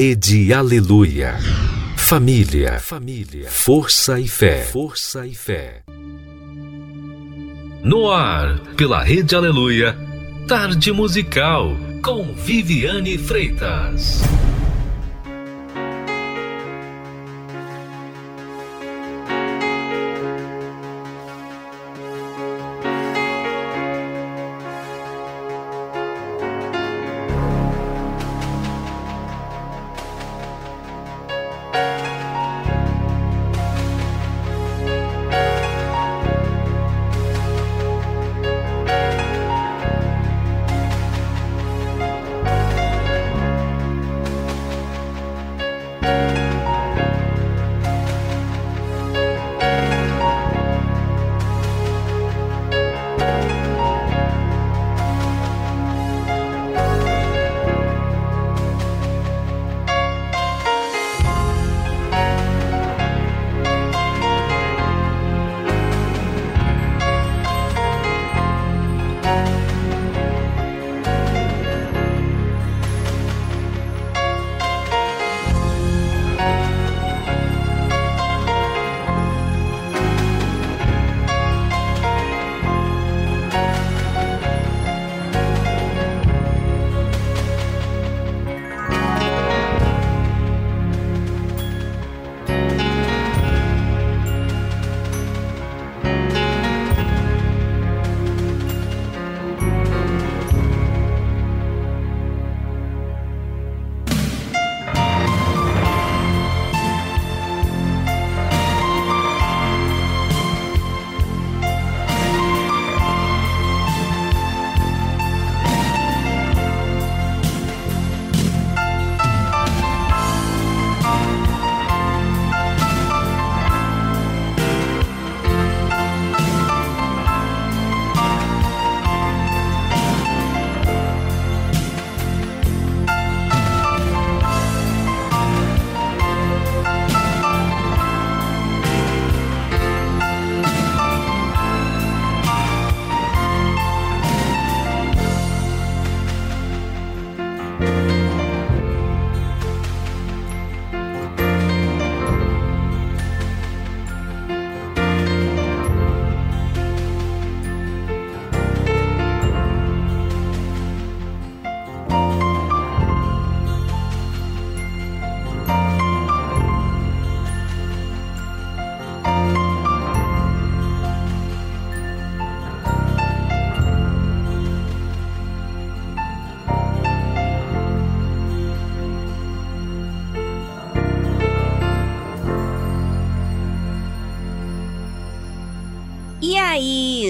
Rede Aleluia. Família, família, força e fé, força e fé. No ar, pela Rede Aleluia, Tarde Musical com Viviane Freitas.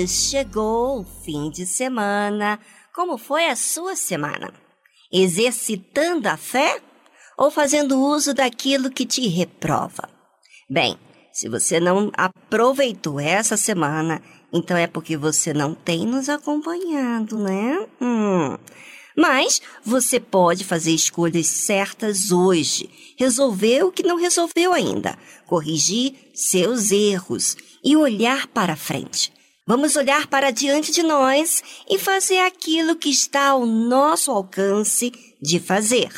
Chegou o fim de semana. Como foi a sua semana? Exercitando a fé ou fazendo uso daquilo que te reprova? Bem, se você não aproveitou essa semana, então é porque você não tem nos acompanhado, né? Hum. Mas você pode fazer escolhas certas hoje, resolver o que não resolveu ainda, corrigir seus erros e olhar para frente. Vamos olhar para diante de nós e fazer aquilo que está ao nosso alcance de fazer.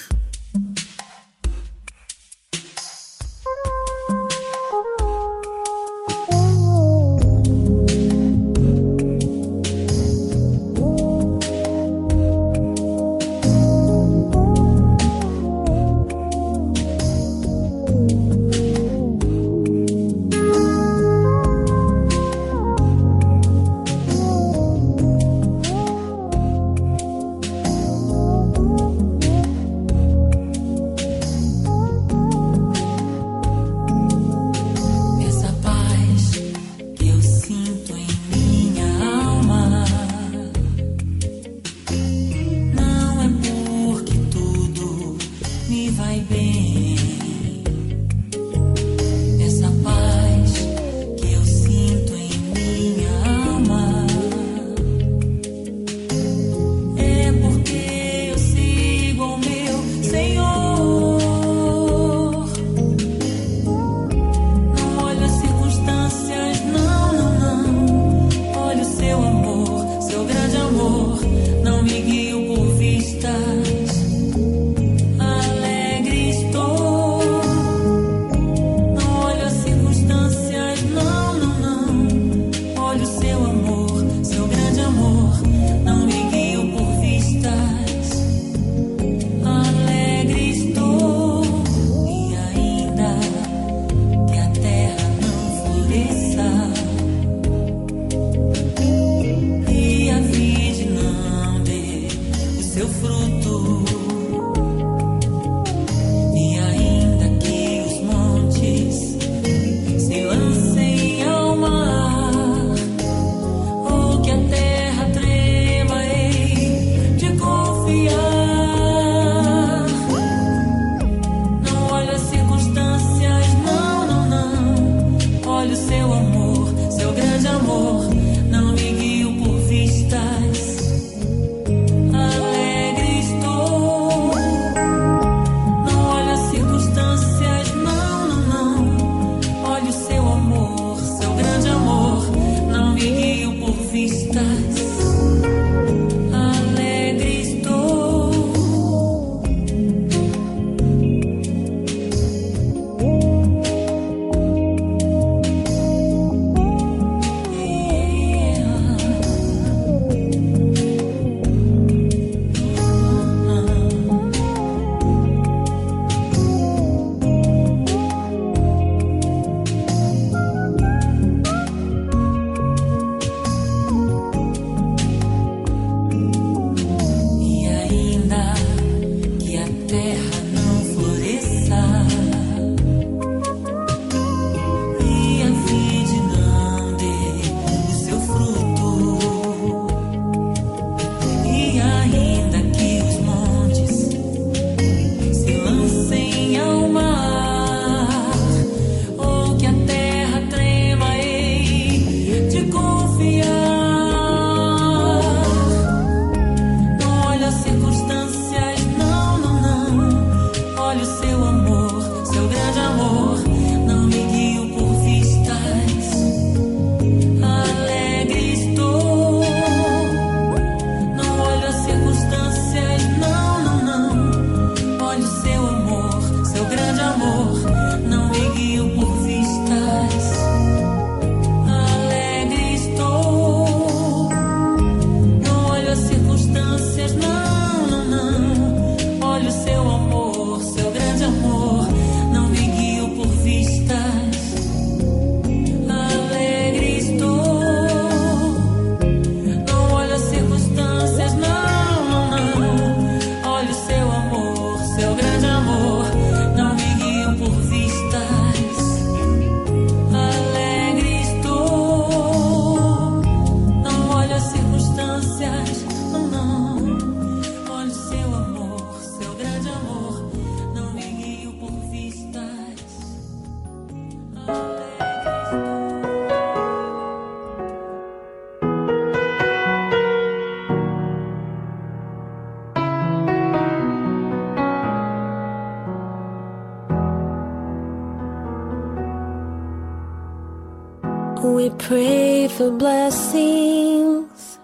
For blessings,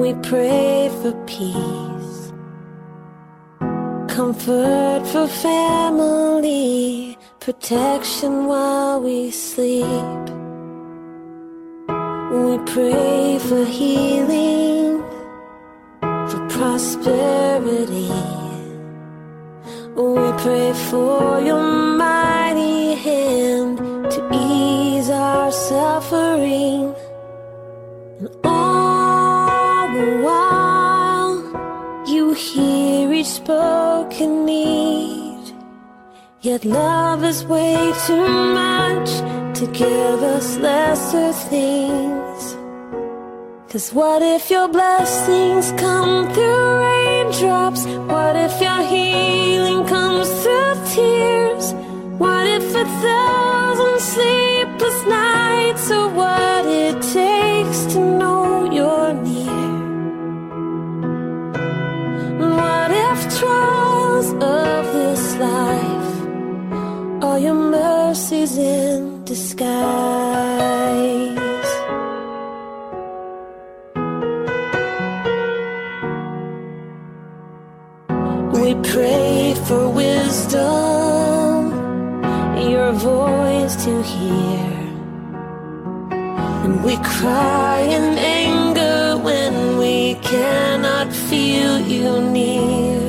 we pray for peace, comfort for family, protection while we sleep. We pray for healing, lesser things. Cause what if your blessings come through raindrops? What if your healing comes through tears? What if a thousand sleepless nights are what it takes to know you're near? And what if trials of this life are your mercies in disguise. Hear. And we cry in anger when we cannot feel you near.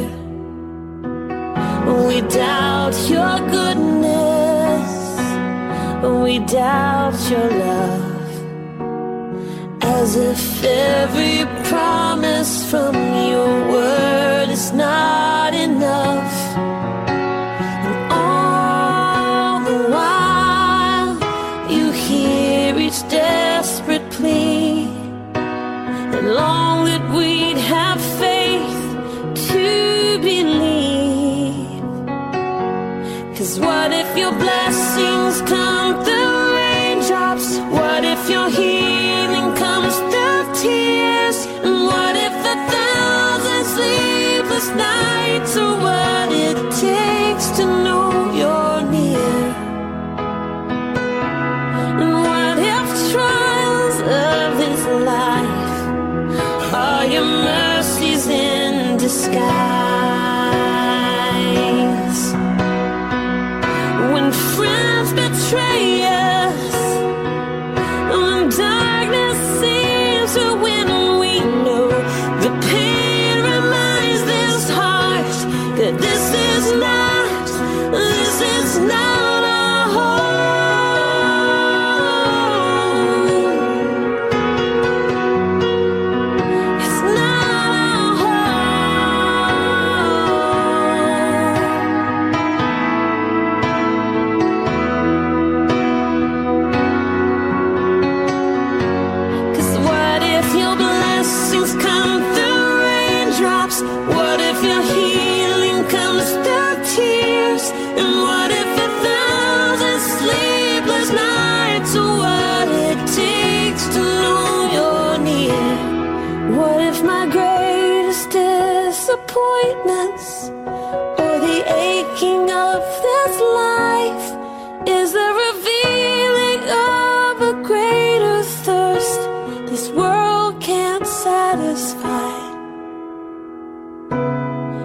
We doubt your goodness, we doubt your love, as if every promise from your word is not enough. Blessings come through raindrops? What if your healing comes through tears? And what if a thousand sleepless nights are what it takes to know you're near? And what if trials of this life are your mercies in disguise? Or the aching of this life is the revealing of a greater thirst this world can't satisfy?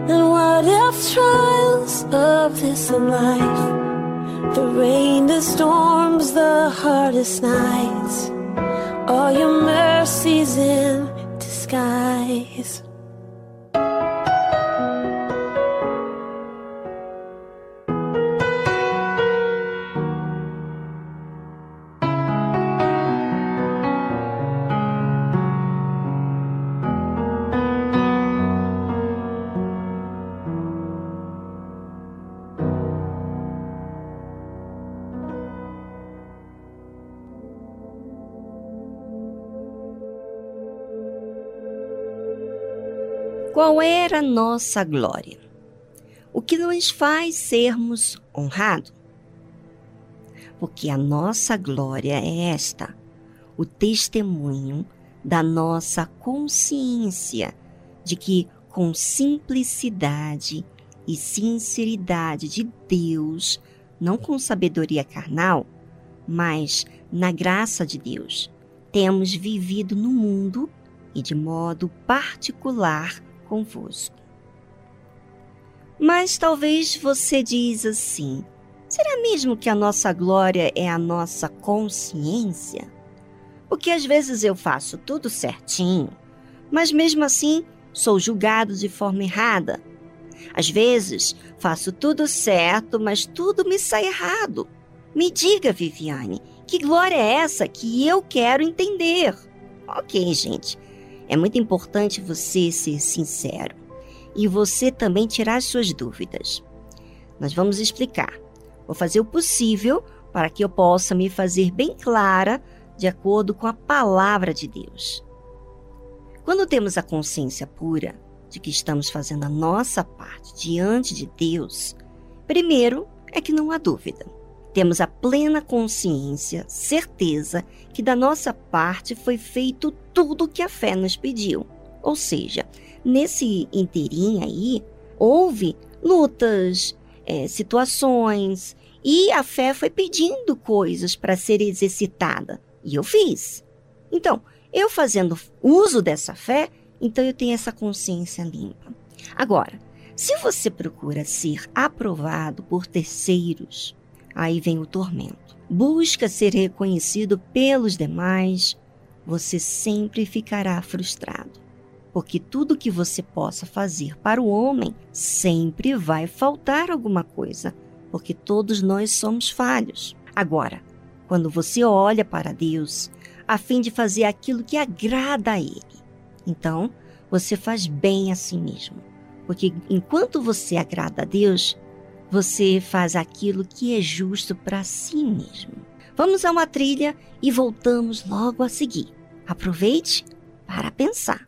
And what if trials of this life. The rain, the storms, the hardest nights. All your era nossa glória? O que nos faz sermos honrados? Porque a nossa glória é esta, o testemunho da nossa consciência de que, com simplicidade e sinceridade de Deus, não com sabedoria carnal, mas na graça de Deus, temos vivido no mundo e de modo particular convosco. Mas talvez você diz assim: será mesmo que a nossa glória é a nossa consciência? Porque às vezes eu faço tudo certinho, mas mesmo assim sou julgado de forma errada. Às vezes faço tudo certo, mas tudo me sai errado. Me diga, Viviane, que glória é essa que eu quero entender? Ok, gente, é muito importante você ser sincero e você também tirar as suas dúvidas. Nós vamos explicar. Vou fazer o possível para que eu possa me fazer bem clara de acordo com a palavra de Deus. Quando temos a consciência pura de que estamos fazendo a nossa parte diante de Deus, primeiro é que não há dúvida. Temos a plena consciência, certeza que da nossa parte foi feito tudo o que a fé nos pediu. Ou seja, nesse inteirinho aí, houve lutas, é, situações, e a fé foi pedindo coisas para ser exercitada. E eu fiz. Então, eu fazendo uso dessa fé, então eu tenho essa consciência limpa. Agora, se você procura ser aprovado por terceiros, aí vem o tormento. Busca ser reconhecido pelos demais, você sempre ficará frustrado. Porque tudo que você possa fazer para o homem sempre vai faltar alguma coisa, porque todos nós somos falhos. Agora, quando você olha para Deus, a fim de fazer aquilo que agrada a Ele, então você faz bem a si mesmo. Porque enquanto você agrada a Deus, você faz aquilo que é justo para si mesmo. Vamos a uma trilha e voltamos logo a seguir. Aproveite para pensar.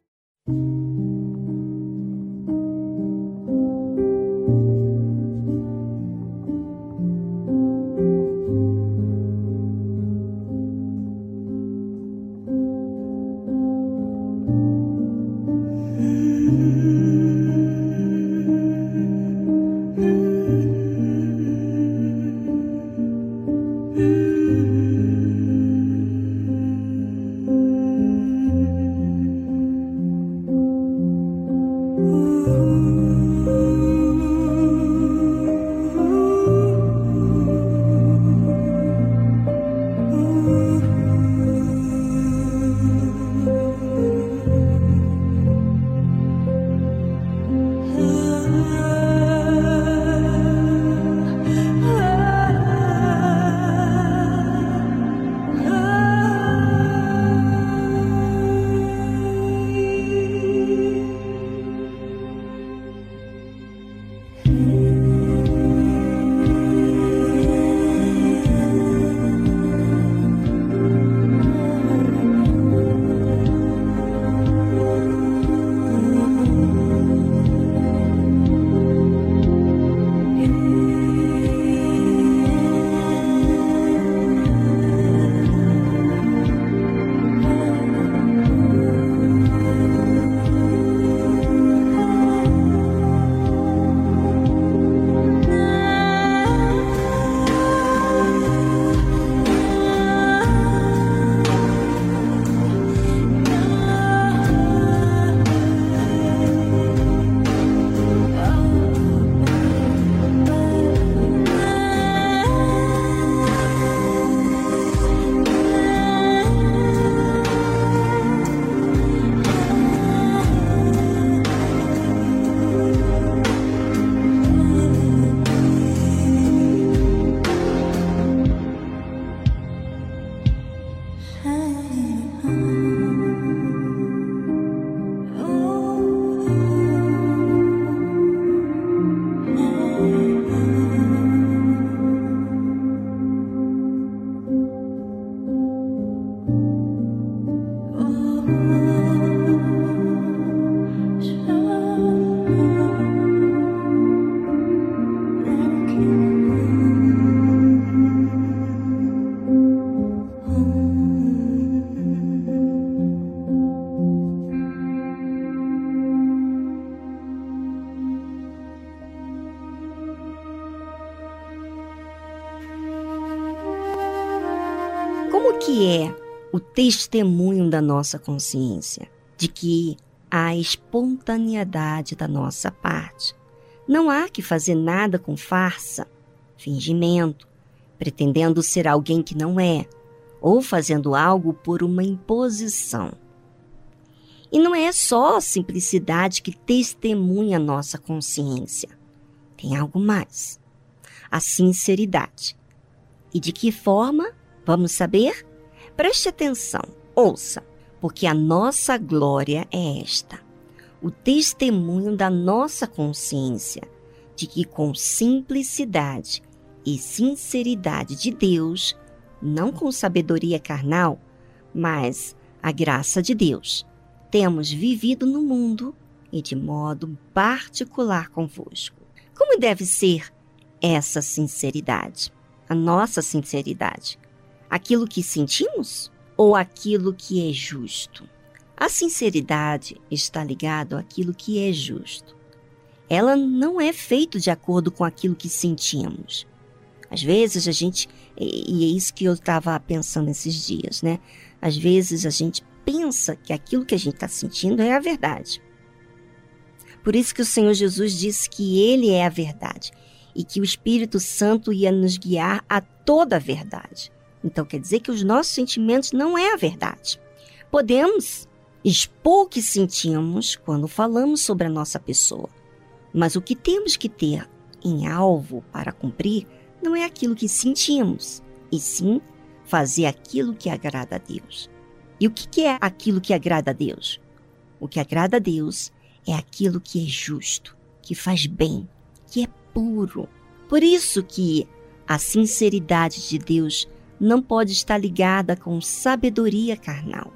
Testemunho da nossa consciência de que há espontaneidade da nossa parte? Não há que fazer nada com farsa, fingimento, pretendendo ser alguém que não é, ou fazendo algo por uma imposição. E não é só a simplicidade que testemunha nossa consciência. Tem algo mais. A sinceridade. E de que forma? Vamos saber? Preste atenção, ouça, porque a nossa glória é esta: o testemunho da nossa consciência de que com simplicidade e sinceridade de Deus, não com sabedoria carnal, mas a graça de Deus, temos vivido no mundo e de modo particular convosco. Como deve ser essa sinceridade? A nossa sinceridade? Aquilo que sentimos ou aquilo que é justo? A sinceridade está ligado àquilo que é justo. Ela não é feita de acordo com aquilo que sentimos. Às vezes a gente, e é isso que eu estava pensando esses dias, né? Às vezes a gente pensa que aquilo que a gente está sentindo é a verdade. Por isso que o Senhor Jesus disse que Ele é a verdade e que o Espírito Santo ia nos guiar a toda a verdade. Então quer dizer que os nossos sentimentos não é a verdade. Podemos expor o que sentimos quando falamos sobre a nossa pessoa, mas o que temos que ter em alvo para cumprir não é aquilo que sentimos, e sim fazer aquilo que agrada a Deus. E o que é aquilo que agrada a Deus? O que agrada a Deus é aquilo que é justo, que faz bem, que é puro. Por isso que a sinceridade de Deus não pode estar ligada com sabedoria carnal.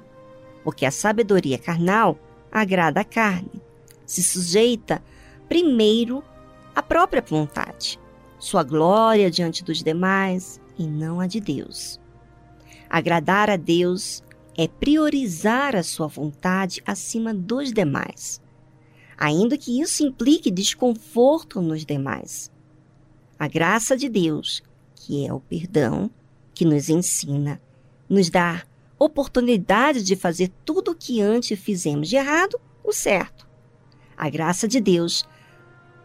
Porque a sabedoria carnal agrada a carne, se sujeita primeiro à própria vontade, sua glória diante dos demais e não a de Deus. Agradar a Deus é priorizar a sua vontade acima dos demais, ainda que isso implique desconforto nos demais. A graça de Deus, que é o perdão, que nos ensina, nos dá oportunidade de fazer tudo o que antes fizemos de errado, o certo. A graça de Deus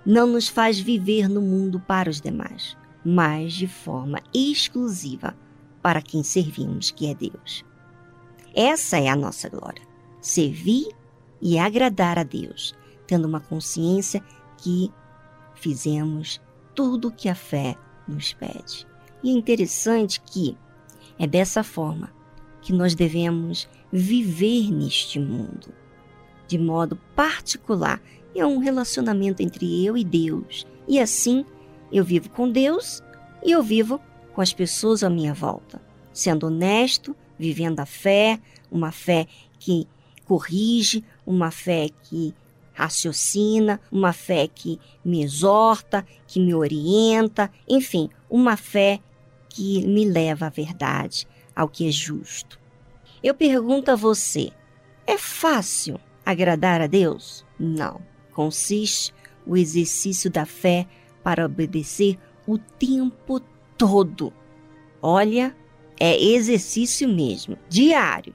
não nos faz viver no mundo para os demais, mas de forma exclusiva para quem servimos, que é Deus. Essa é a nossa glória. Servir e agradar a Deus, tendo uma consciência que fizemos tudo o que a fé nos pede. E é interessante que é dessa forma que nós devemos viver neste mundo, de modo particular. É um relacionamento entre eu e Deus. E assim eu vivo com Deus e eu vivo com as pessoas à minha volta, sendo honesto, vivendo a fé, uma fé que corrige, uma fé que raciocina, uma fé que me exorta, que me orienta, enfim, uma fé que me leva à verdade, ao que é justo. Eu pergunto a você: é fácil agradar a Deus? Não. Consiste o exercício da fé para obedecer o tempo todo. Olha, é exercício mesmo, diário.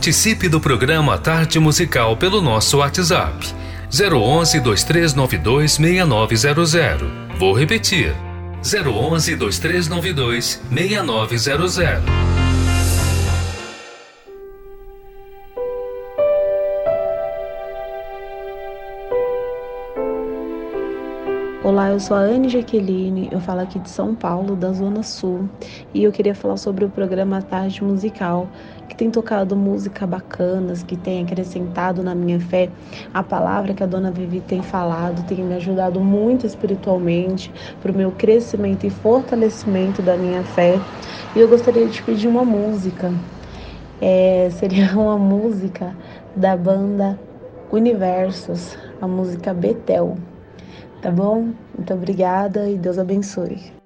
Participe do programa Tarde Musical pelo nosso WhatsApp 011 2392 6900. Vou repetir 011 2392 6900. Olá, eu sou a Anne Jaqueline, eu falo aqui de São Paulo, da Zona Sul, e eu queria falar sobre o programa Tarde Musical, tem tocado música bacanas, que tem acrescentado na minha fé a palavra que a Dona Vivi tem falado, tem me ajudado muito espiritualmente para o meu crescimento e fortalecimento da minha fé. E eu gostaria de pedir uma música, é, seria uma música da banda Universos, a música Betel. Tá bom? Muito obrigada e Deus abençoe.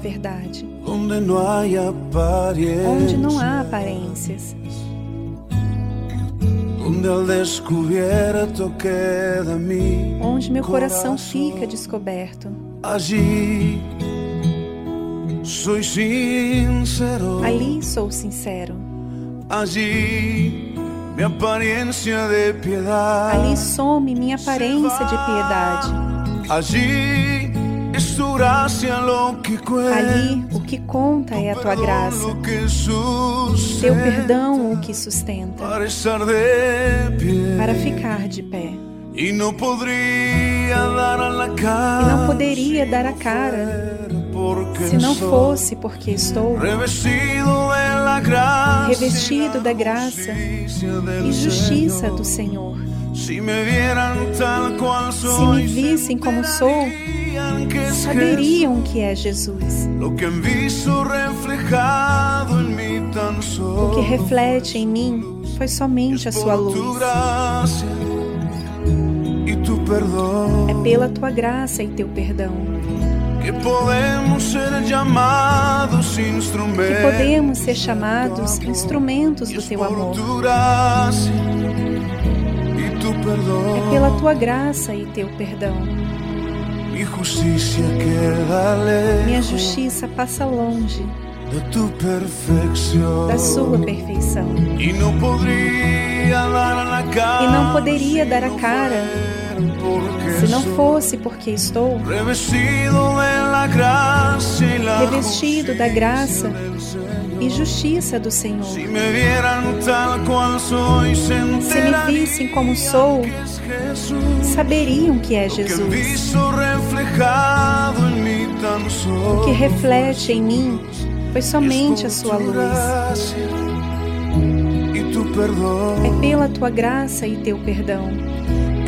Verdade, donde no hay apariencia, onde não há aparências, al descubierto queda mi onde meu coração fica descoberto. Allí soy sincero, Ali sou sincero, allí mi apariencia de piedad, ali some minha aparência de piedade, allí ali o que conta é a tua graça, teu perdão o que sustenta, para ficar de pé. E não poderia dar a cara se não fosse porque estou. Revestido da graça e justiça do Senhor. Se me vissem como sou, saberiam que é Jesus, o que reflete em mim foi somente a sua luz. É pela tua graça e teu perdão que podemos ser chamados instrumentos do teu amor. É pela tua graça e teu perdão. Minha justiça passa longe da sua perfeição. E não poderia dar a cara se não fosse porque estou revestido da graça. E justiça do Senhor. Se me vissem como sou, saberiam que é Jesus. O que reflete em mim foi somente a sua luz. É pela tua graça e teu perdão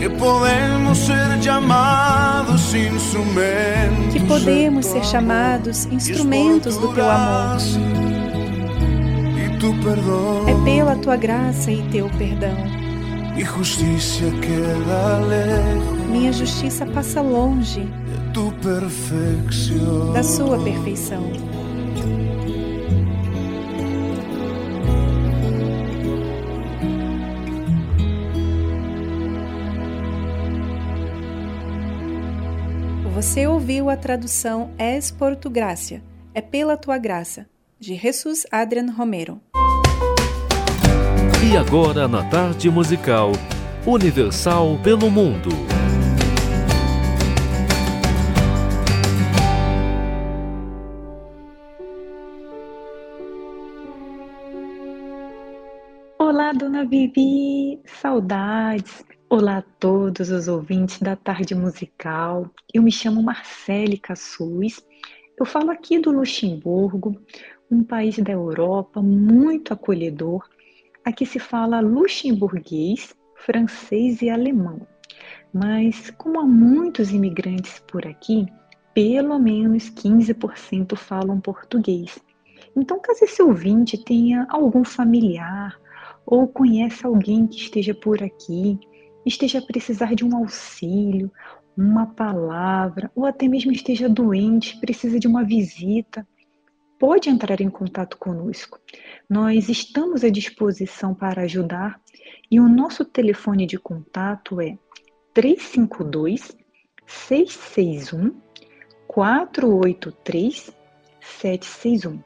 que podemos ser chamados instrumentos. que podemos ser chamados instrumentos do teu amor. É pela tua graça e teu perdão. Minha justiça passa longe perfección. da sua perfeição. Você ouviu a tradução Es por tu gracia, é pela tua graça, de Jesus Adrian Romero. E agora na tarde musical Universal pelo Mundo. Olá, dona Vivi, saudades. Olá a todos os ouvintes da tarde musical. Eu me chamo Marcele Cassus. Eu falo aqui do Luxemburgo, um país da Europa muito acolhedor. Aqui se fala luxemburguês, francês e alemão. Mas como há muitos imigrantes por aqui, pelo menos 15% falam português. Então, caso esse ouvinte tenha algum familiar ou conhece alguém que esteja por aqui, esteja a precisar de um auxílio, uma palavra, ou até mesmo esteja doente, precisa de uma visita, pode entrar em contato conosco. Nós estamos à disposição para ajudar e o nosso telefone de contato é 352 661 483 761.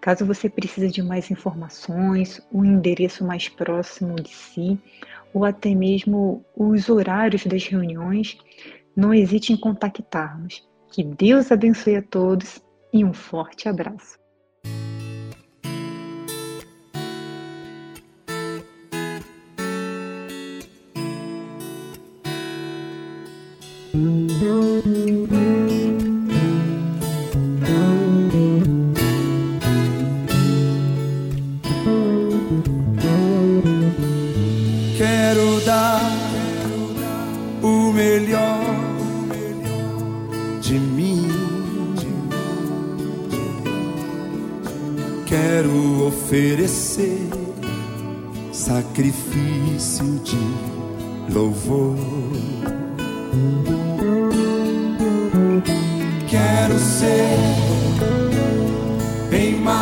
Caso você precise de mais informações, o endereço mais próximo de si, ou até mesmo os horários das reuniões, não hesite em contactar-nos. Que Deus abençoe a todos e um forte abraço. de louvor. Quero ser bem mais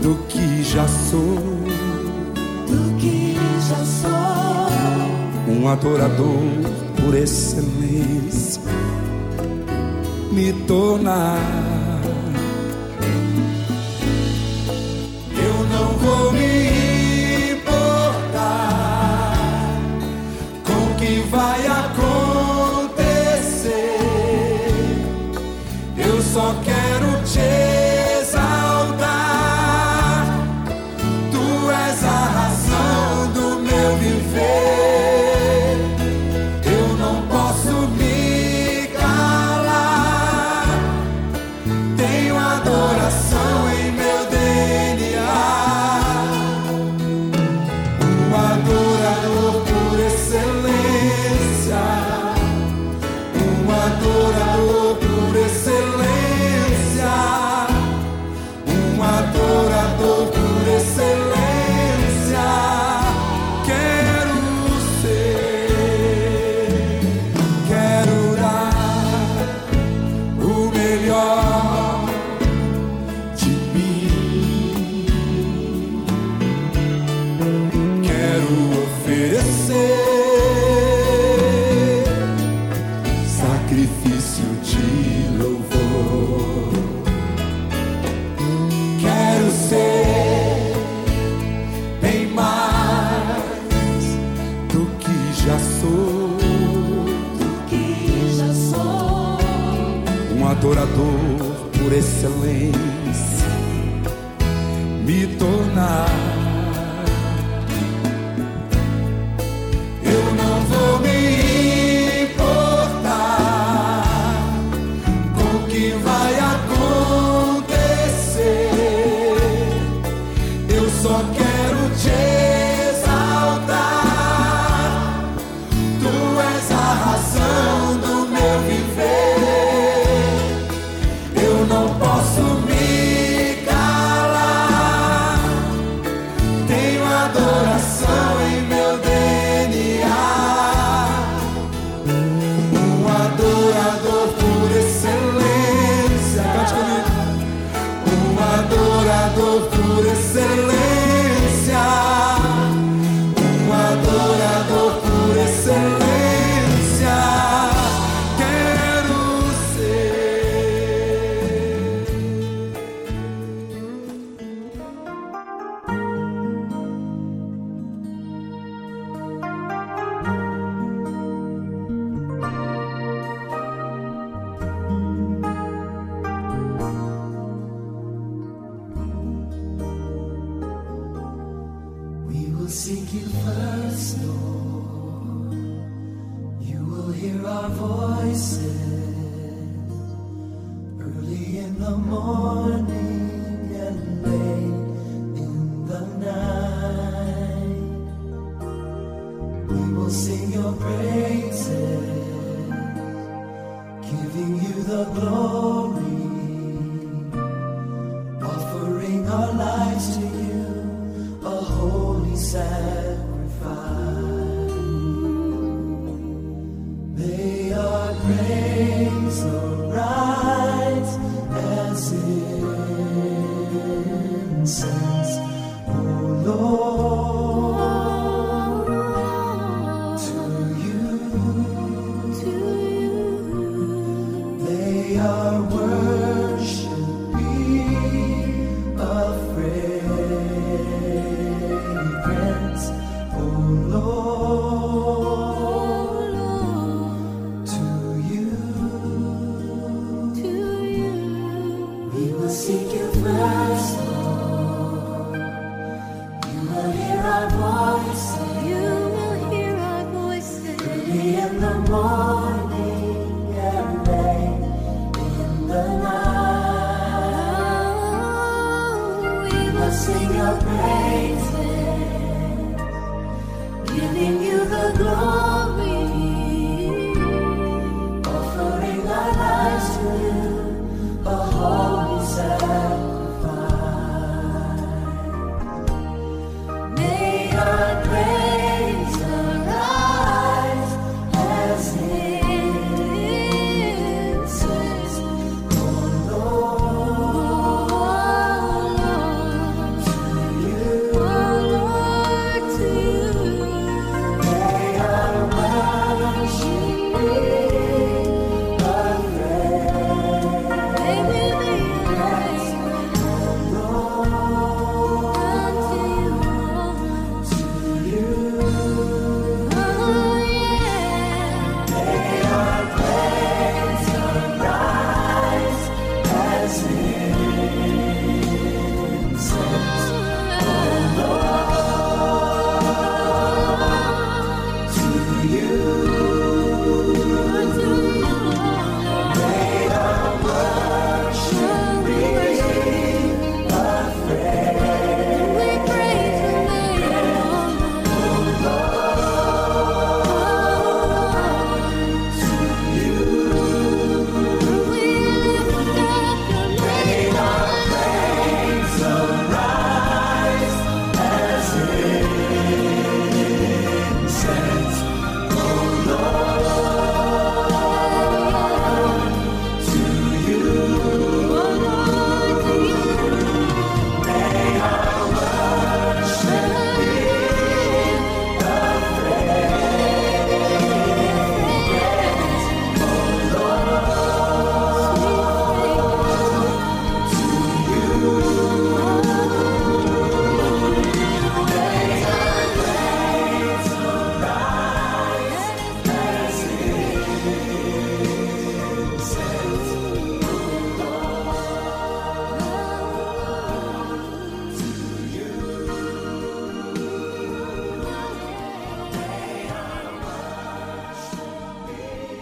do que já sou. Do que já sou. Um adorador por excelência. Me tornar. Eu não vou sing your praises, giving you the glory.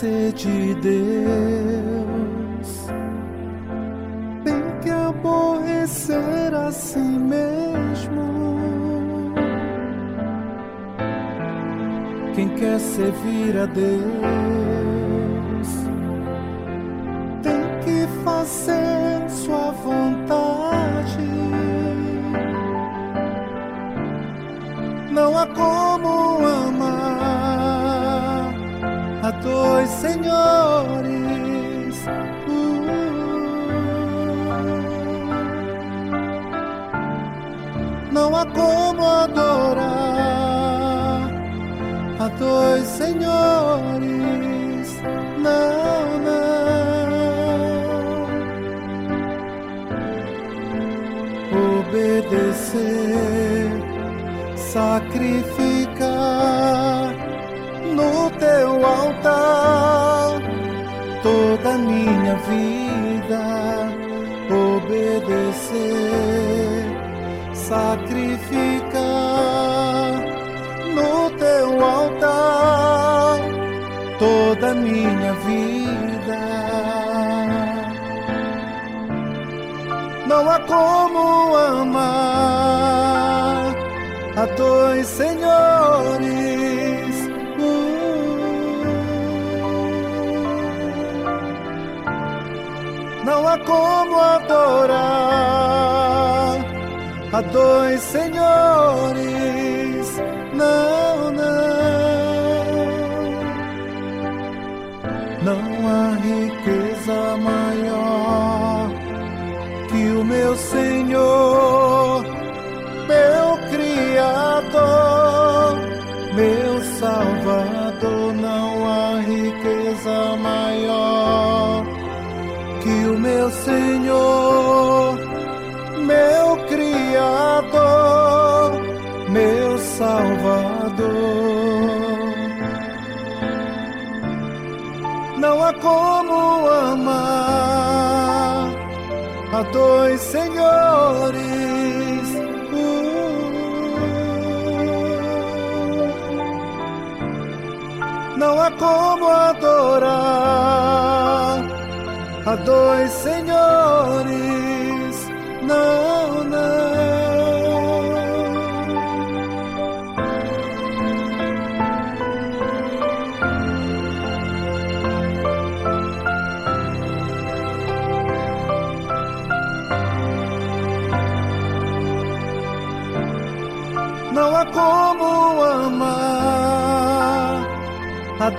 esquecer de Deus. Tem que aborrecer a si mesmo. Quem quer servir a Deus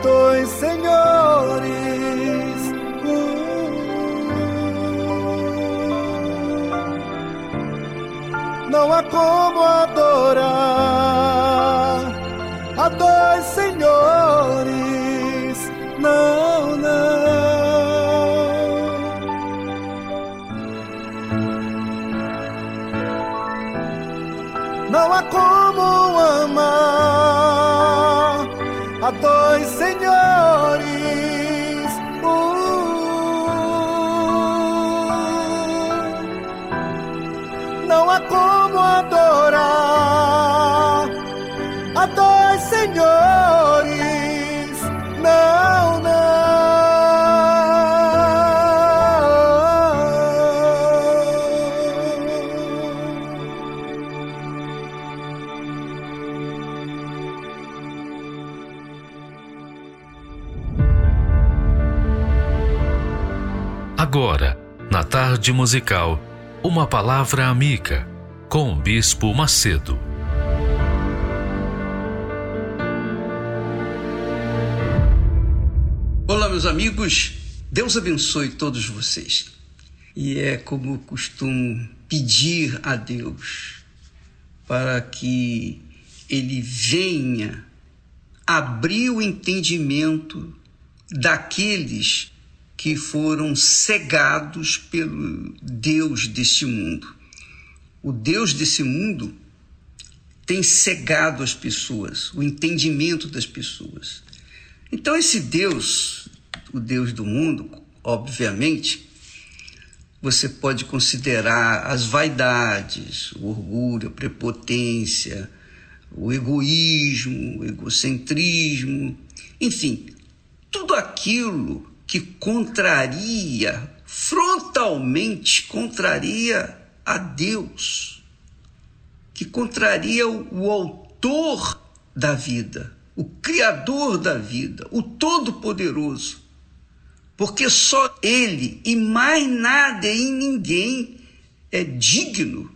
dois senhores. Não há como adorar tarde musical, uma palavra amiga com o Bispo Macedo. Olá, meus amigos. Deus abençoe todos vocês. E é como eu costumo pedir a Deus para que Ele venha abrir o entendimento daqueles que foram cegados pelo Deus deste mundo. O Deus desse mundo tem cegado as pessoas, o entendimento das pessoas. Então, esse Deus, o Deus do mundo, obviamente, você pode considerar as vaidades, o orgulho, a prepotência, o egoísmo, o egocentrismo, enfim, tudo aquilo que contraria, frontalmente contraria a Deus, que contraria o, autor da vida, o Criador da vida, o Todo-Poderoso. Porque só Ele e mais nada e ninguém é digno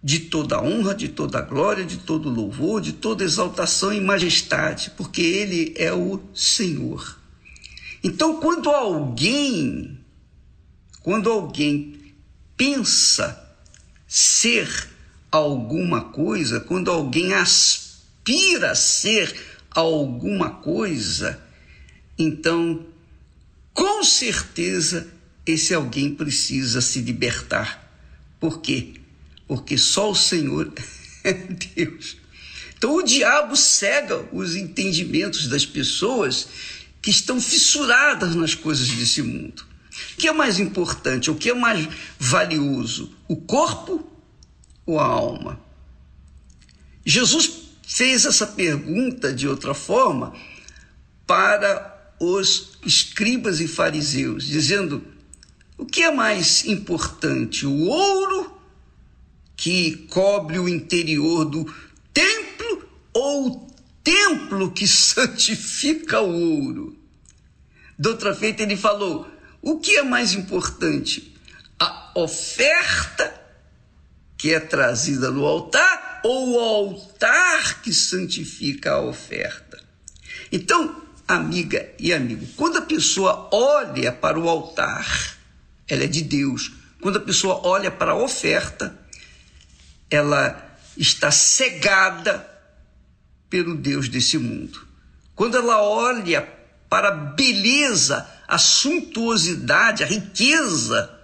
de toda honra, de toda glória, de todo louvor, de toda exaltação e majestade, porque Ele é o Senhor. Então, quando alguém, quando alguém pensa ser alguma coisa, quando alguém aspira a ser alguma coisa, então, com certeza, esse alguém precisa se libertar. Por quê? Porque só o Senhor é Deus. Então, o diabo cega os entendimentos das pessoas que estão fissuradas nas coisas desse mundo. O que é mais importante? O que é mais valioso? O corpo ou a alma? Jesus fez essa pergunta de outra forma para os escribas e fariseus, dizendo: o que é mais importante, o ouro que cobre o interior do templo ou o templo que santifica o ouro? De outra feita, ele falou: o que é mais importante, a oferta que é trazida no altar ou o altar que santifica a oferta? Então, amiga e amigo, quando a pessoa olha para o altar, ela é de Deus. Quando a pessoa olha para a oferta, ela está cegada pelo Deus desse mundo. Quando ela olha para a beleza, a suntuosidade, a riqueza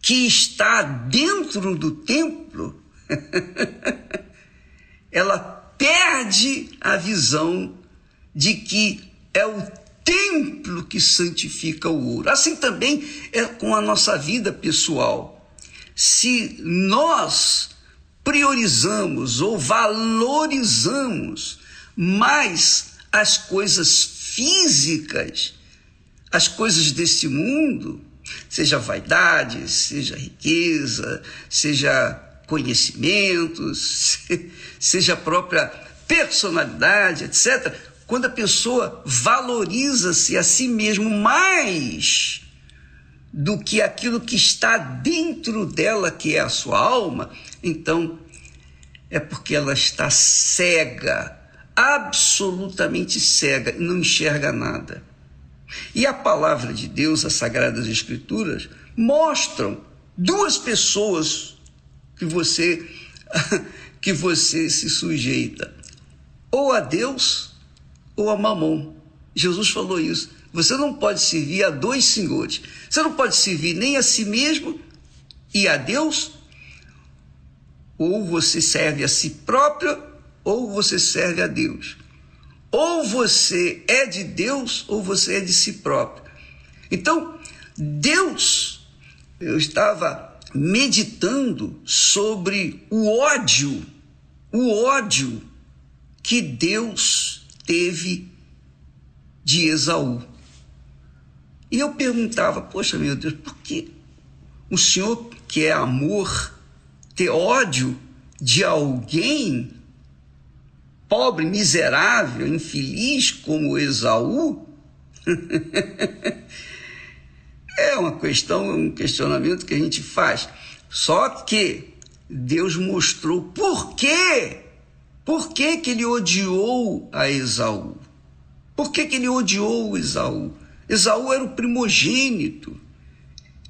que está dentro do templo, ela perde a visão de que é o templo que santifica o ouro. Assim também é com a nossa vida pessoal. Se nós priorizamos ou valorizamos mais as coisas físicas, as coisas desse mundo, seja vaidade, seja riqueza, seja conhecimentos, seja a própria personalidade, etc. Quando a pessoa valoriza-se a si mesmo mais do que aquilo que está dentro dela, que é a sua alma, então é porque ela está cega, absolutamente cega, e não enxerga nada. E a palavra de Deus, as Sagradas Escrituras, mostram duas pessoas que você que você se sujeita, ou a Deus ou a Mamon. Jesus falou isso. Você não pode servir a dois senhores. Você não pode servir nem a si mesmo e a Deus, ou você serve a si próprio, ou você serve a Deus. Ou você é de Deus, ou você é de si próprio. Então, Deus, eu estava meditando sobre o ódio, o ódio que Deus teve de Esaú. E eu perguntava, poxa meu Deus, por que o Senhor, que é amor, ter ódio de alguém pobre, miserável, infeliz como Esaú? é uma questão, um questionamento que a gente faz. Só que Deus mostrou por quê? Por que, que ele odiou a Esaú? Por que, que ele odiou Esaú? Esaú era o primogênito.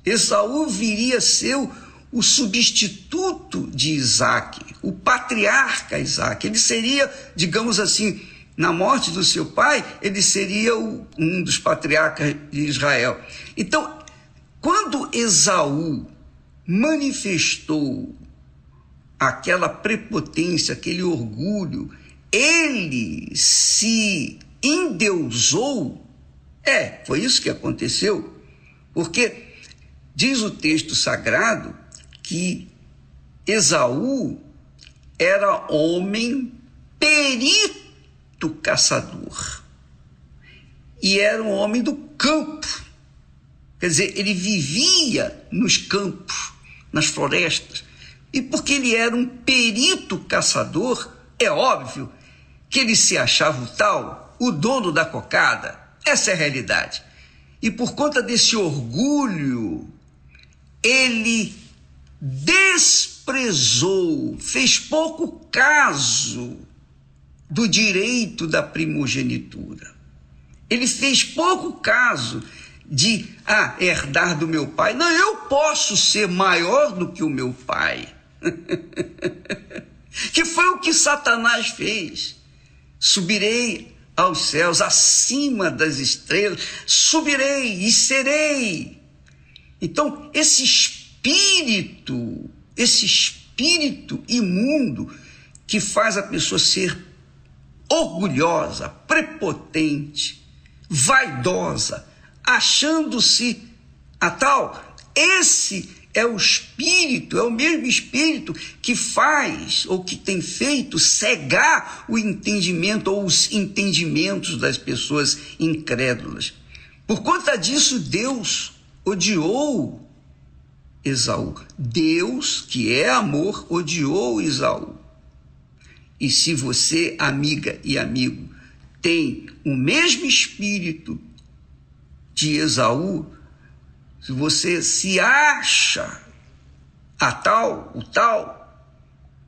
Esaú viria a ser o, o substituto de Isaac, o patriarca Isaac. Ele seria, digamos assim, na morte do seu pai, ele seria o, um dos patriarcas de Israel. Então, quando Esaú manifestou aquela prepotência, aquele orgulho, ele se endeusou. É, foi isso que aconteceu. Porque diz o texto sagrado que Esaú era homem perito caçador. E era um homem do campo. Quer dizer, ele vivia nos campos, nas florestas. E porque ele era um perito caçador, é óbvio que ele se achava o tal, o dono da cocada. Essa é a realidade. E por conta desse orgulho, ele desprezou, fez pouco caso do direito da primogenitura. Ele fez pouco caso de ah, herdar do meu pai. Não, eu posso ser maior do que o meu pai. que foi o que Satanás fez. Subirei aos céus, acima das estrelas, subirei e serei. Então, esse espírito, esse espírito imundo que faz a pessoa ser orgulhosa, prepotente, vaidosa, achando-se a tal, esse é o espírito, é o mesmo espírito que faz ou que tem feito cegar o entendimento ou os entendimentos das pessoas incrédulas. Por conta disso, Deus odiou Esaú. Deus, que é amor, odiou Esaú. E se você, amiga e amigo, tem o mesmo espírito de Esaú, se você se acha a tal, o tal,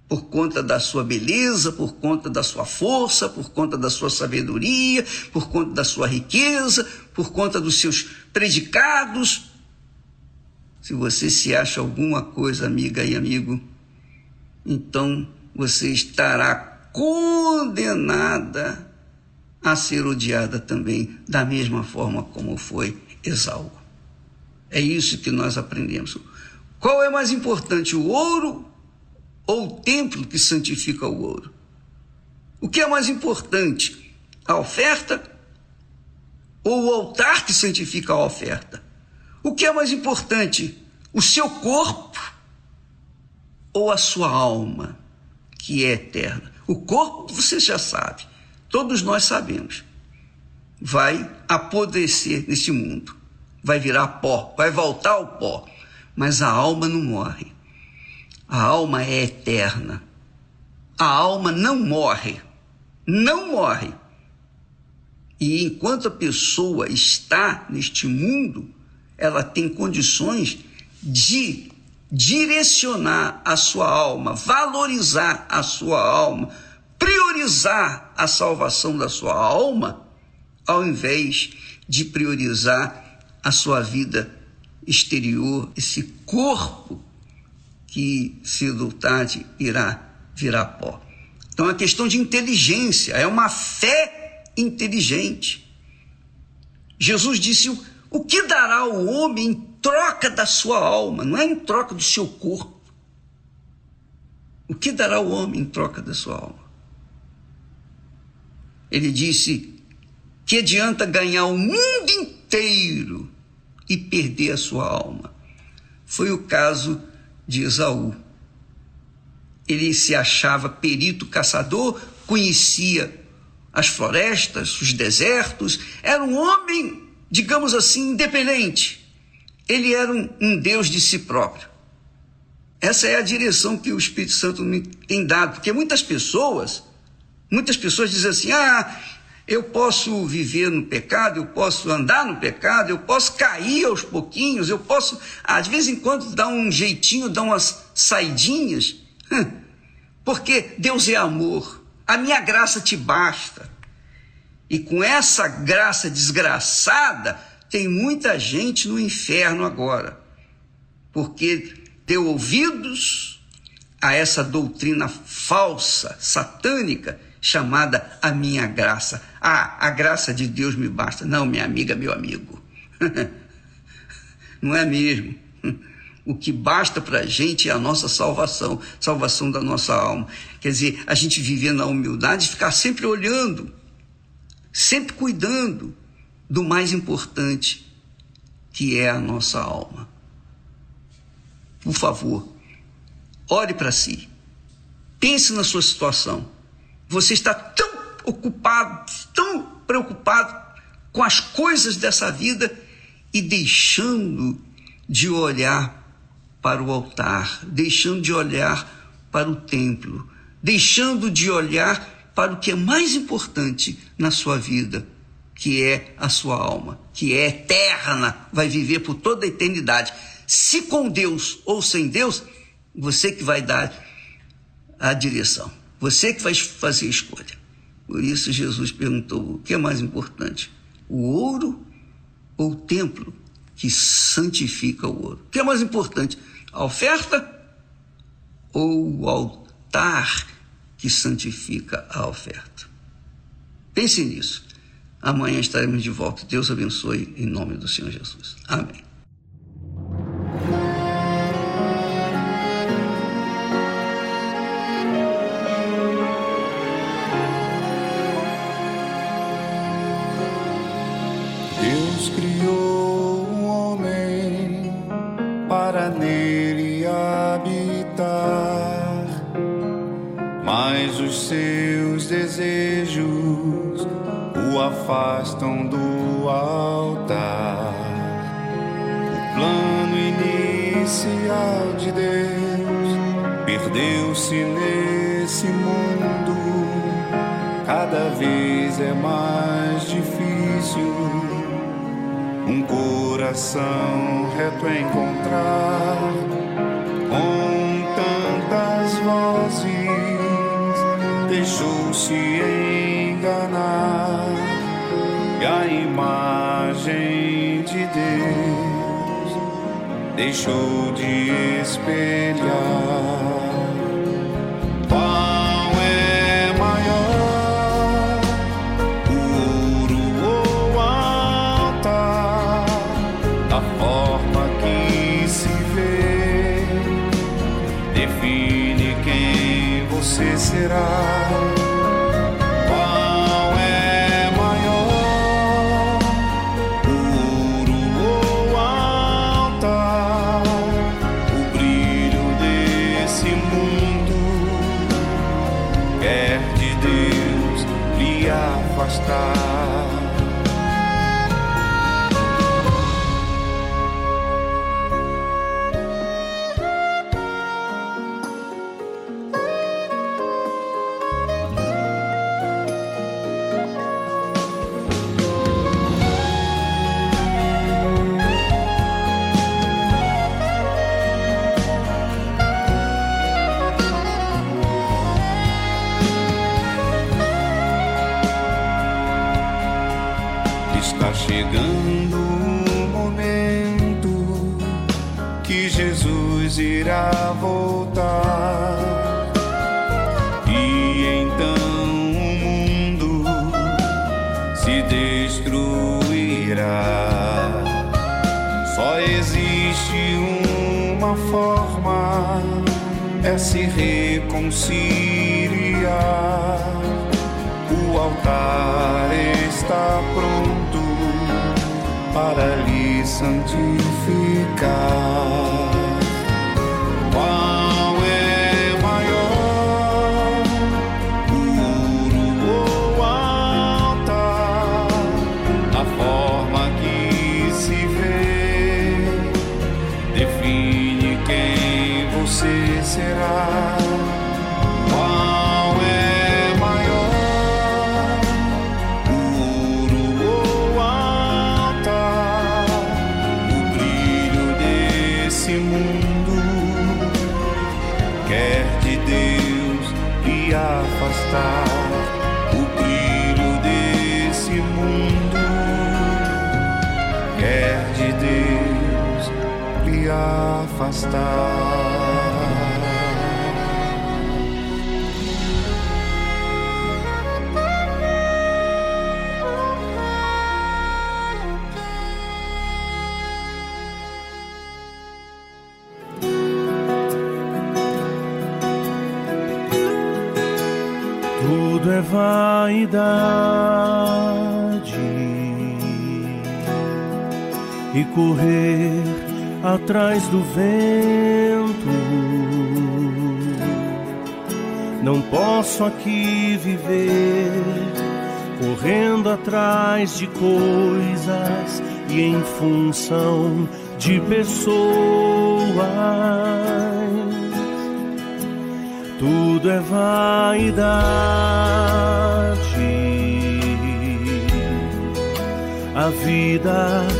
por conta da sua beleza, por conta da sua força, por conta da sua sabedoria, por conta da sua riqueza, por conta dos seus predicados. Se você se acha alguma coisa, amiga e amigo, então você estará condenada a ser odiada também, da mesma forma como foi Esaú. É isso que nós aprendemos. Qual é mais importante, o ouro ou o templo que santifica o ouro? O que é mais importante? A oferta ou o altar que santifica a oferta? O que é mais importante? O seu corpo ou a sua alma, que é eterna? O corpo, você já sabe, todos nós sabemos, vai apodrecer neste mundo, vai virar pó, vai voltar ao pó, mas a alma não morre. A alma é eterna. A alma não morre. Não morre. E enquanto a pessoa está neste mundo, ela tem condições de direcionar a sua alma, valorizar a sua alma, priorizar a salvação da sua alma, ao invés de priorizar a sua vida exterior, esse corpo que, cedo ou irá virar pó. Então é questão de inteligência, é uma fé inteligente. Jesus disse: o que dará o homem em troca da sua alma, não é em troca do seu corpo. O que dará o homem em troca da sua alma? Ele disse: que adianta ganhar o mundo inteiro e perder a sua alma? Foi o caso de Esaú. Ele se achava perito caçador, conhecia as florestas, os desertos, era um homem, digamos assim, independente. Ele era um, um Deus de si próprio. Essa é a direção que o Espírito Santo me tem dado, porque muitas pessoas, muitas pessoas dizem assim: ah, eu posso viver no pecado, eu posso andar no pecado, eu posso cair aos pouquinhos, eu posso, ah, de vez em quando, dar um jeitinho, dar umas saidinhas, porque Deus é amor, a minha graça te basta. E com essa graça desgraçada, tem muita gente no inferno agora, porque deu ouvidos a essa doutrina falsa, satânica, chamada a minha graça. Ah, a graça de Deus me basta. Não, minha amiga, meu amigo. Não é mesmo? O que basta para a gente é a nossa salvação, salvação da nossa alma. Quer dizer, a gente viver na humildade, ficar sempre olhando, sempre cuidando do mais importante, que é a nossa alma. Por favor, ore para si. Pense na sua situação você está tão ocupado, tão preocupado com as coisas dessa vida e deixando de olhar para o altar, deixando de olhar para o templo, deixando de olhar para o que é mais importante na sua vida, que é a sua alma, que é eterna, vai viver por toda a eternidade. Se com Deus ou sem Deus, você que vai dar a direção. Você que vai fazer a escolha. Por isso Jesus perguntou: o que é mais importante? O ouro ou o templo que santifica o ouro? O que é mais importante? A oferta ou o altar que santifica a oferta? Pense nisso. Amanhã estaremos de volta. Deus abençoe em nome do Senhor Jesus. Amém. Afastam do altar. O plano inicial de Deus perdeu-se nesse mundo. Cada vez é mais difícil um coração reto encontrar. Com tantas vozes, deixou-se deixou de espelhar. Qual é maior, o ouro ou a altar? Da forma que se vê, define quem você será se reconciliar. O altar está pronto para lhe santificar. Do vento. Não posso aqui viver correndo atrás de coisas e em função de pessoas. Tudo é vaidade. A vida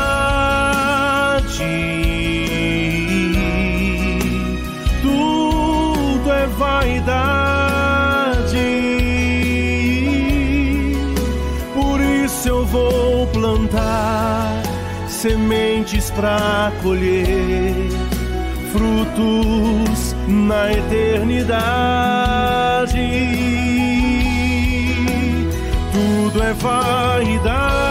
Plantar sementes para colher frutos na eternidade. Tudo é vaidade.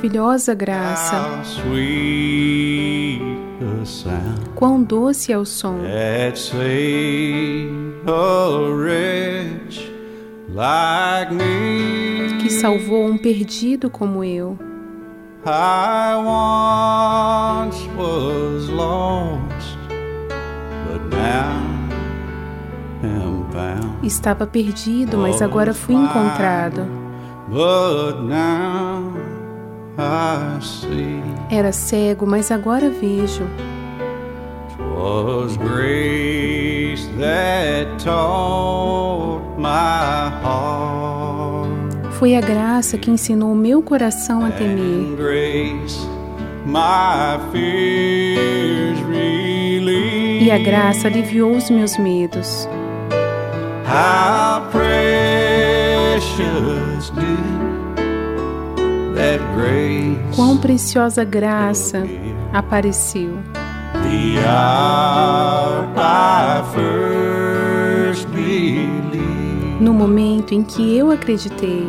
Maravilhosa graça, quão doce é o som que salvou um perdido como eu. Estava perdido, mas agora fui encontrado. But now Era cego, mas agora vejo. was grace that taught my heart. Foi a graça que ensinou o meu coração a temer. E a graça aliviou os meus medos. Precious Quão preciosa graça apareceu. the hour I first believed. No momento em que eu acreditei,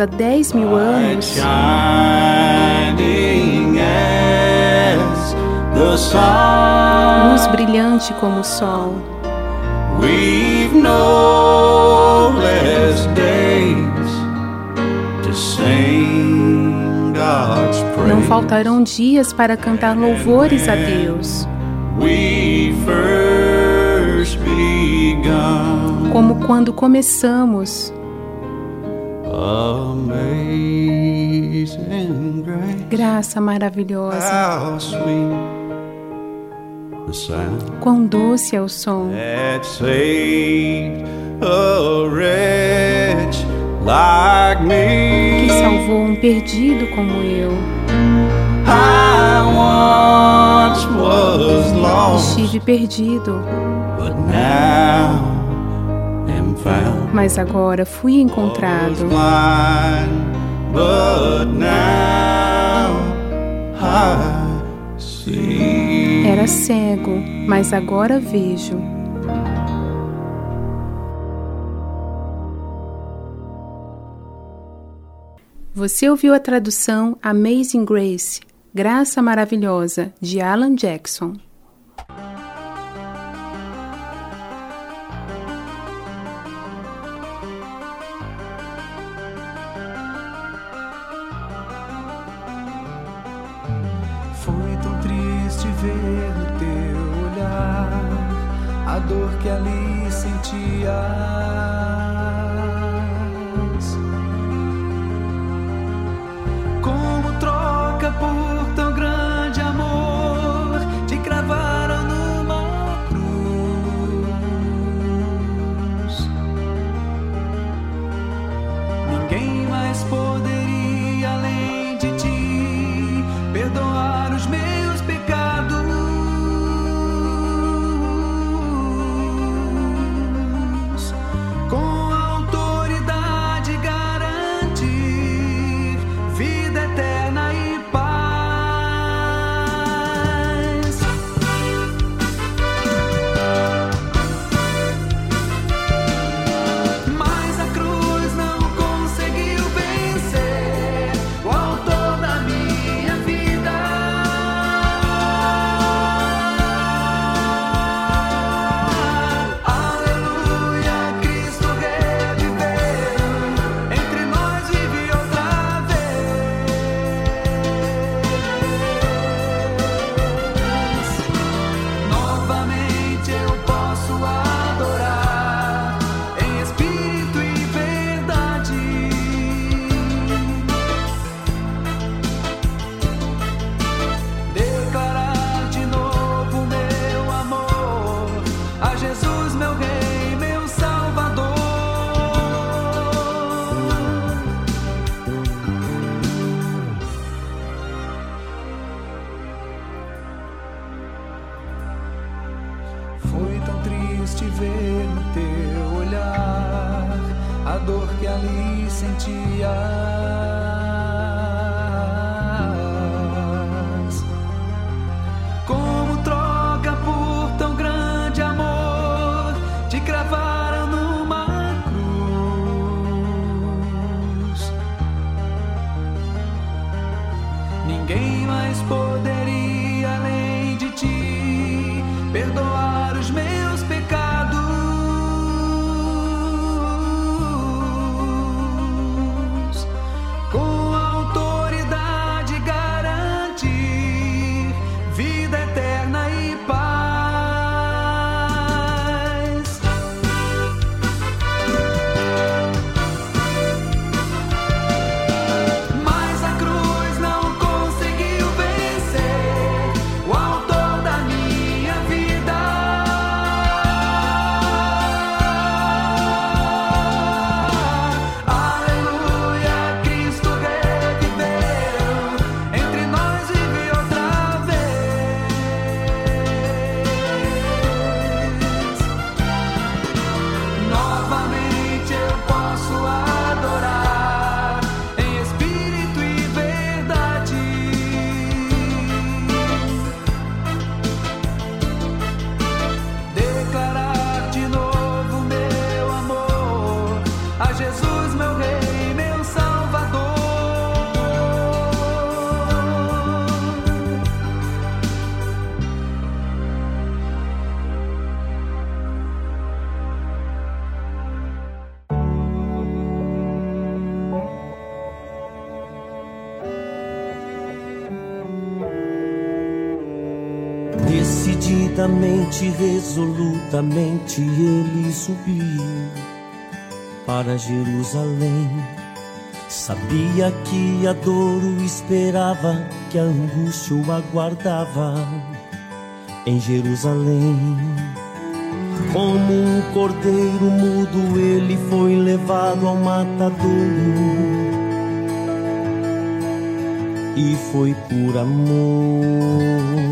há 10 mil anos, luz brilhante como o sol, we've no less days to sing God's praise. não faltarão dias para cantar louvores a Deus, We first begun. como quando começamos. Graça maravilhosa, sound. Quão doce é o som. Que salvou um perdido como eu. Estive perdido, mas agora fui encontrado. Era cego, mas agora vejo. Você ouviu a tradução Amazing Grace, Graça Maravilhosa, de Alan Jackson. resolutamente ele subiu para Jerusalém. Sabia que a dor o esperava, que a angústia o aguardava em Jerusalém. Como um cordeiro mudo, ele foi levado ao matadouro e foi por amor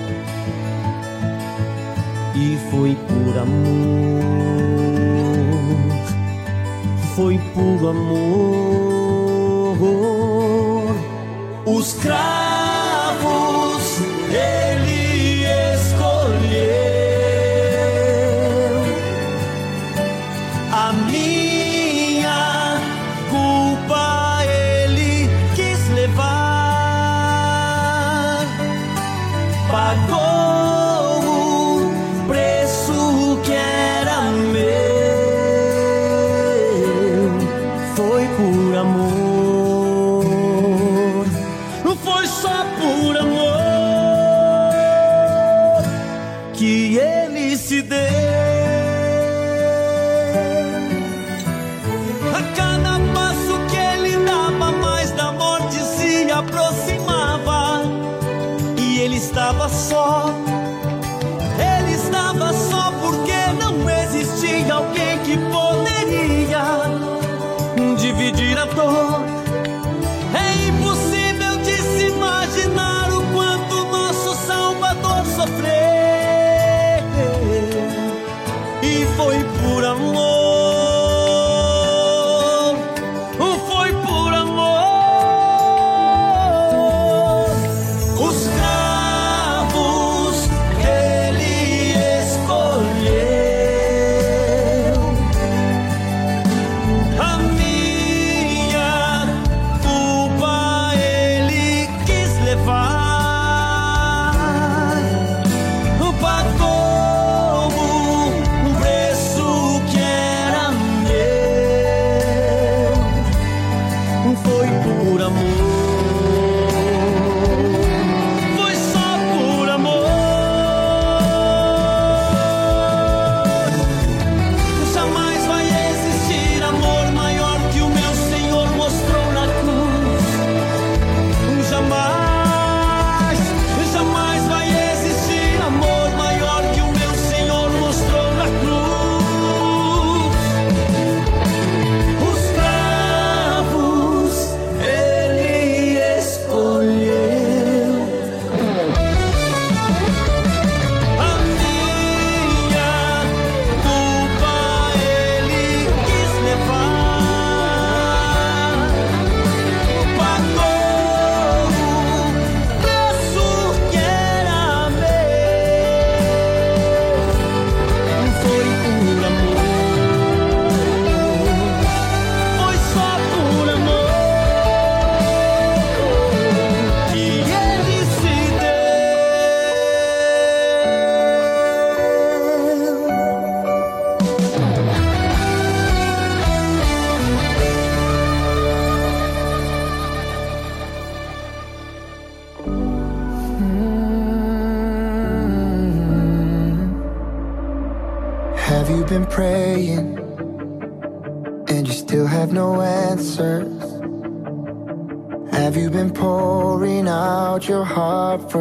e foi por amor, foi por amor. Os cravos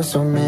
so many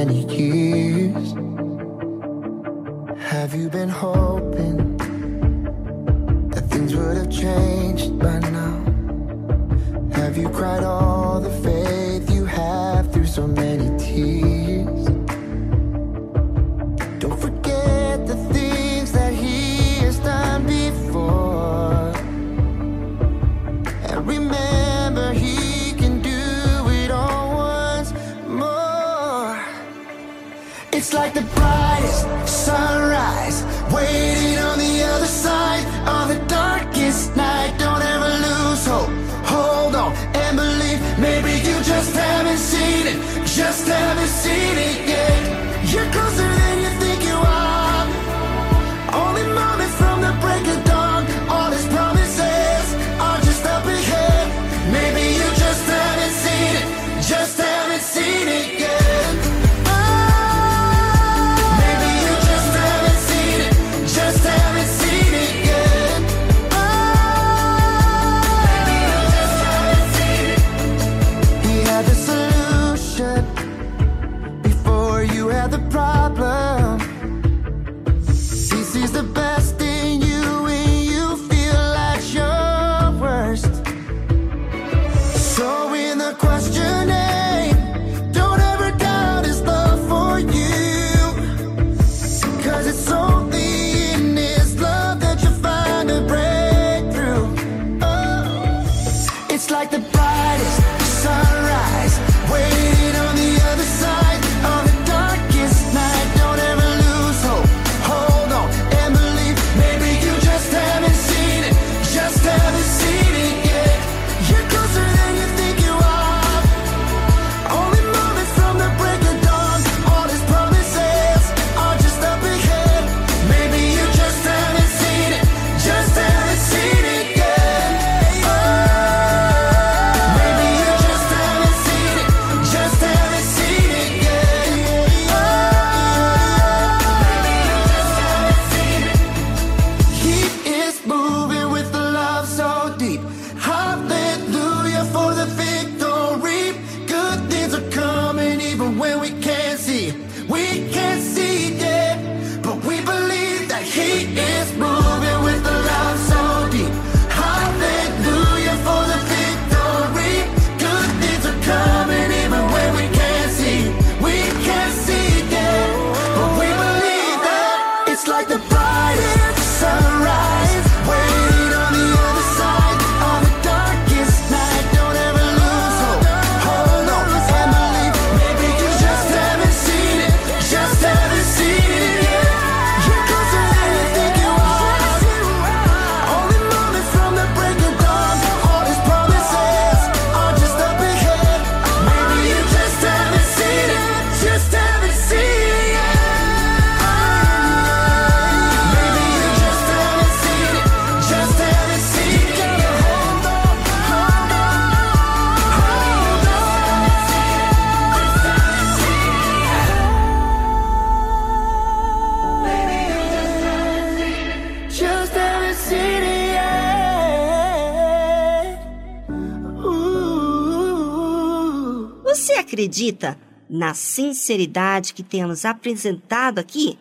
sinceridade que temos apresentado aqui?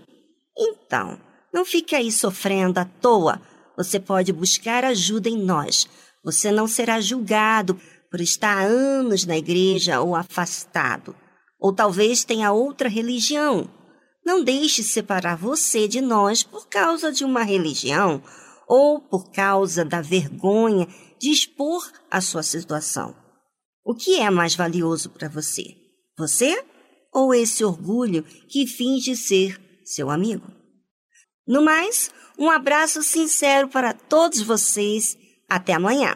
Então, não fique aí sofrendo à toa. Você pode buscar ajuda em nós. Você não será julgado por estar há anos na igreja ou afastado. Ou talvez tenha outra religião. Não deixe separar você de nós por causa de uma religião ou por causa da vergonha de expor a sua situação. O que é mais valioso para você? Você ou esse orgulho que finge ser seu amigo. No mais, um abraço sincero para todos vocês. Até amanhã!